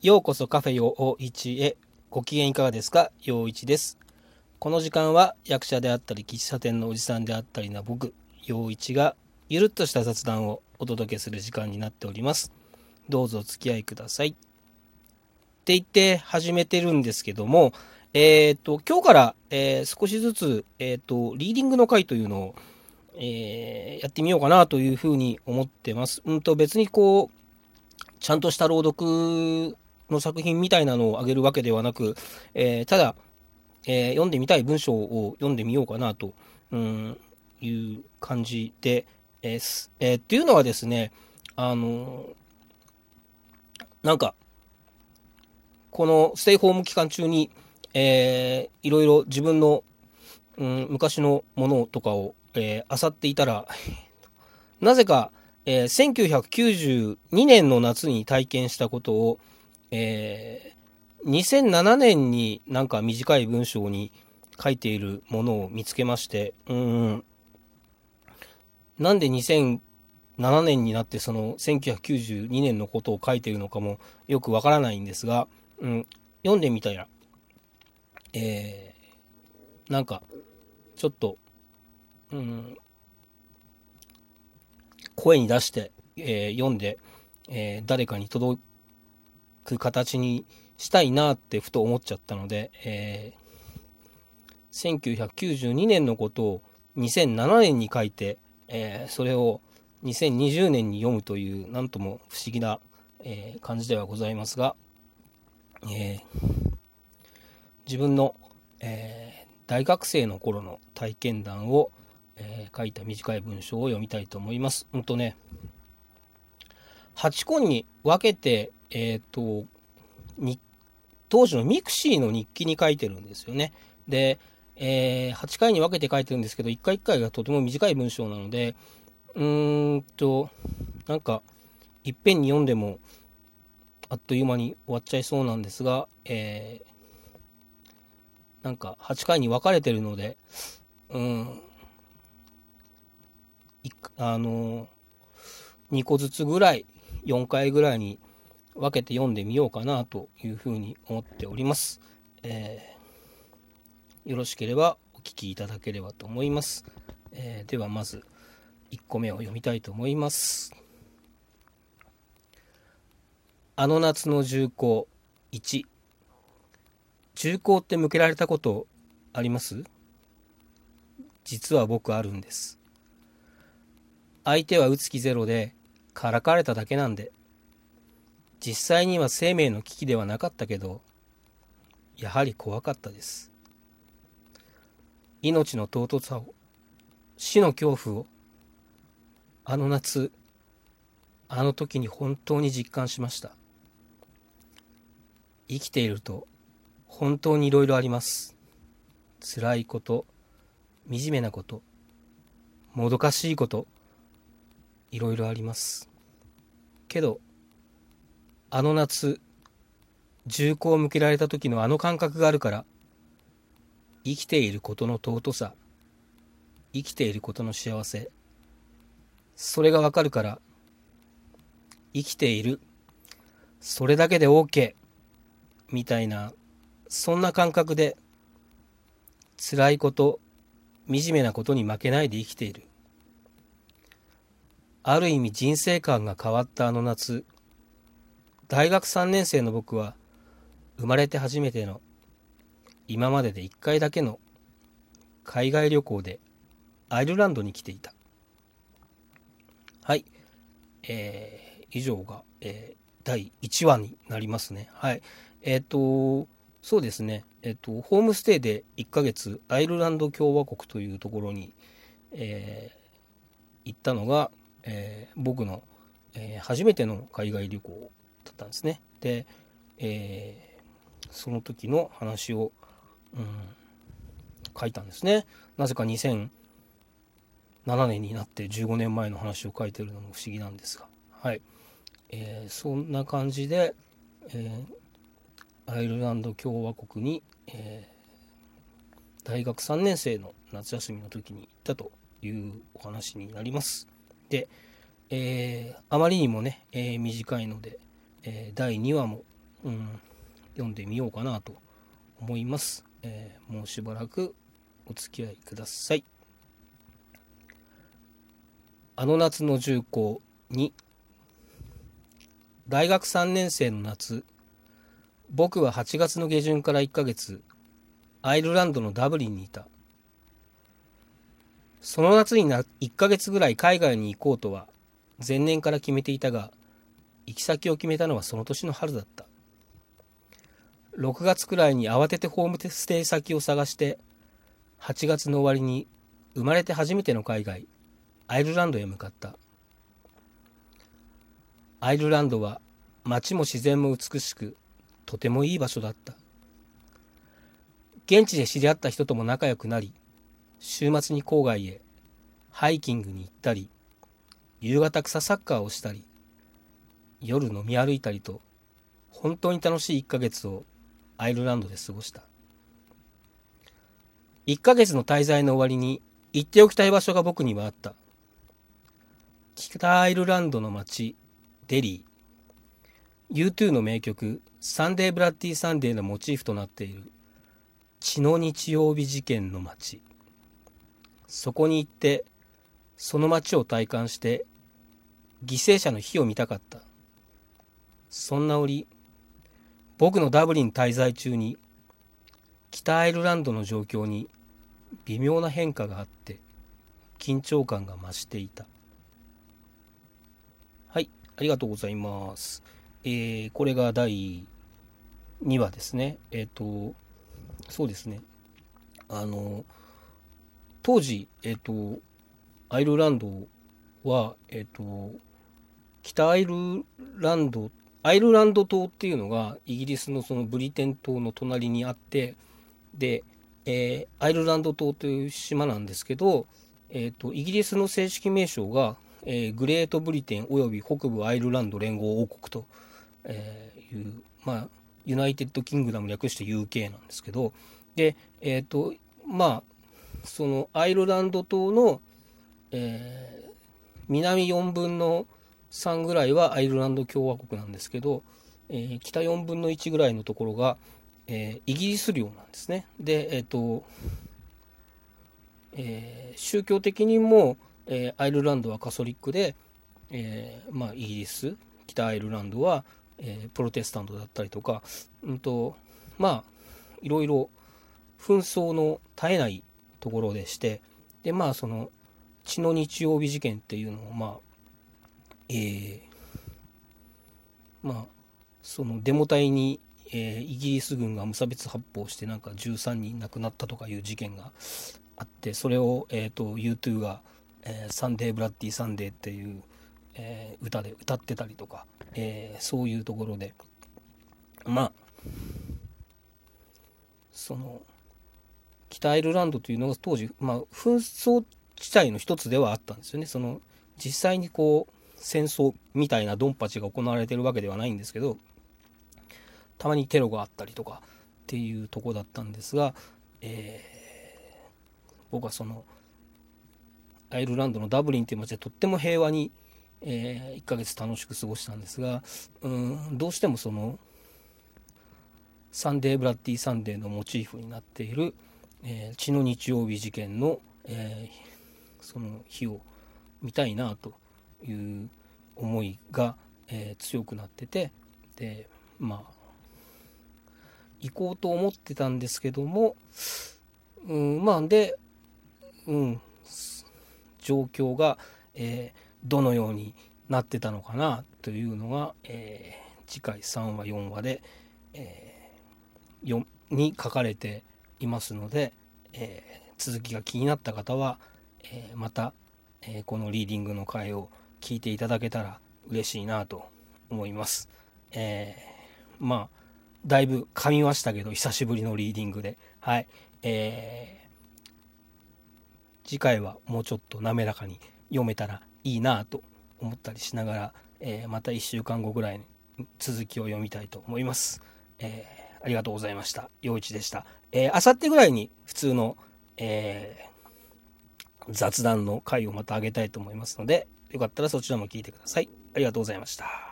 ようこそカフェ陽一へ。ご機嫌いかがですか？陽一です。この時間は役者であったり、喫茶店のおじさんであったりな僕、陽一がゆるっとした雑談をお届けする時間になっております。どうぞお付き合いください。って言って始めてるんですけども、えっ、と、今日から、えー少しずつ、えっ、と、リーディングの会というのを、えーやってみようかなというふうに思ってます。うんと、別にこう、ちゃんとした朗読の作品みたいなのをあげるわけではなく、えーただ、えー読んでみたい文章を読んでみようかなと、うん、いう感じで、えす。えーっていうのはですね、あのなんか、このステイホーム期間中に、えーいろいろ自分の、うん、昔のものとかを、えー、漁っていたら、なぜか、えー1992年の夏に体験したことを、えー2007年になんか短い文章に書いているものを見つけまして、うん、なんで2007年になってその1992年のことを書いているのかもよくわからないんですが、うん、読んでみたら、えーなんかちょっと、うん、声に出して、えー読んで、えー誰かに届く形にしたいなってふと思っちゃったので、えー1992年のことを2007年に書いて、えーそれを2020年に読むというなんとも不思議な、えー感じではございますが、え自分の、え大学生の頃の体験談を、え書いた短い文章を読みたいと思います。うんとね、8個に分けて、えっ、と、当時のミクシーの日記に書いてるんですよね。で、えー8回に分けて書いてるんですけど、1回1回がとても短い文章なので、うーんと、なんか、いっぺんに読んでも、あっという間に終わっちゃいそうなんですが、えーなんか8回に分かれてるので、うん、あの2個ずつぐらい、4回ぐらいに分けて読んでみようかなというふうに思っております。えーよろしければお聞きいただければと思います。えーではまず1個目を読みたいと思います。あの夏の重工1重工って向けられたことあります？実は僕あるんです。相手は打つ気ゼロでからかれただけなんで。実際には生命の危機ではなかったけどやはり怖かったです。命の尊さを死の恐怖をあの夏あの時に本当に実感しました。生きていると本当にいろいろあります。辛いこと惨めなこともどかしいこといろいろあります。けどあの夏銃口を向けられた時のあの感覚があるから生きていることの尊さ生きていることの幸せそれがわかるから生きているそれだけで OK みたいなそんな感覚で辛いこと惨めなことに負けないで生きている。ある意味人生観が変わったあの夏大学3年生の僕は生まれて初めての今までで1回だけの海外旅行でアイルランドに来ていた。はい。えー以上が、えー第1話になりますね。はい。えっ、とそうですね。えっ、とホームステイで1ヶ月アイルランド共和国というところに、えー行ったのが、えー僕の、えー初めての海外旅行だったんですね。で、えーその時の話を、うん、書いたんですね。なぜか2007年になって15年前の話を書いてるのも不思議なんですが。はい、えーそんな感じで、えーアイルランド共和国に、えー大学3年生の夏休みの時に行ったというお話になります。で、えーあまりにもね、えー短いので、えー第2話もうん、読んでみようかなと思います、え、もうしばらくお付き合いください。あの夏の重工に大学3年生の夏僕は8月の下旬から1ヶ月アイルランドのダブリンにいた。その夏にな1ヶ月ぐらい海外に行こうとは前年から決めていたが行き先を決めたのはその年の春だった。6月くらいに慌ててホームステイ先を探して8月の終わりに生まれて初めての海外アイルランドへ向かった。アイルランドは街も自然も美しくとてもいい場所だった。現地で知り合った人とも仲良くなり週末に郊外へハイキングに行ったり夕方草サッカーをしたり夜飲み歩いたりと本当に楽しい1ヶ月をアイルランドで過ごした。1ヶ月の滞在の終わりに行っておきたい場所が僕にはあった。北アイルランドの町デリー。U2 の名曲「サンデー・ブラッディ・サンデー」のモチーフとなっている血の日曜日事件の町そこに行ってその町を体感して犠牲者の碑を見たかった。そんな折僕のダブリン滞在中に北アイルランドの状況に微妙な変化があって緊張感が増していた。はいありがとうございます。えー、これが第2話ですね。えっ、ー、とそうですね。あの当時えっ、ー、とアイルランドはえっ、と北アイルランドアイルランド島っていうのがイギリスのそのブリテン島の隣にあってで、えー、アイルランド島という島なんですけど、えーと、イギリスの正式名称が、え、グレートブリテンおよび北部アイルランド連合王国と、え、いう、まあ、 United Kingdom 略して UK なんですけどでえっ、とまあそのアイルランド島の、えー、南4分の3ぐらいはアイルランド共和国なんですけど、えー、北4分の1ぐらいのところが、えー、イギリス領なんですね。で、えっ、ー、と、え宗教的にも、えアイルランドはカソリックで、えまあ、イギリス北アイルランドは、えプロテスタントだったりとか、うんとまあいろいろ紛争の絶えないところでしてでまあその血の日曜日事件っていうのをまあえー、まあそのデモ隊に、えー、イギリス軍が無差別発砲してなんか13人亡くなったとかいう事件があってそれを、えーと、U2 が、えー「サンデー・ブラッディ・サンデー」っていう、えー、歌で歌ってたりとか、えー、そういうところでまあその北アイルランドというのが当時、まあ、紛争地帯の一つではあったんですよね。その実際にこう戦争みたいなドンパチが行われてるわけではないんですけどたまにテロがあったりとかっていうとこだったんですが、えー、僕はそのアイルランドのダブリンっていう街でとっても平和に、えー、1ヶ月楽しく過ごしたんですがうんどうしてもその Sunday Bloody Sunday のモチーフになっている、えー、血の日曜日事件の、えー、その碑を見たいなという思いが、えー、強くなっててでまあ行こうと思ってたんですけども、うん、まあで、うん、状況が、えー、どのようになってたのかなというのが、えー、次回3話4話で、えー、に書かれていますので、えー、続きが気になった方は、えまた、えこのリーディングの回を聞いていただけたら嬉しいなと思います。えー、まあ、だいぶ噛みましたけど、久しぶりのリーディングで。はい。えー、次回はもうちょっと滑らかに読めたらいいなと思ったりしながら、えー、また1週間後ぐらいに続きを読みたいと思います。えー、ありがとうございました。陽一でした。えー、あさってぐらいに普通の、えー、雑談の回をまた上げたいと思いますので、よかったらそちらも聞いてください。ありがとうございました。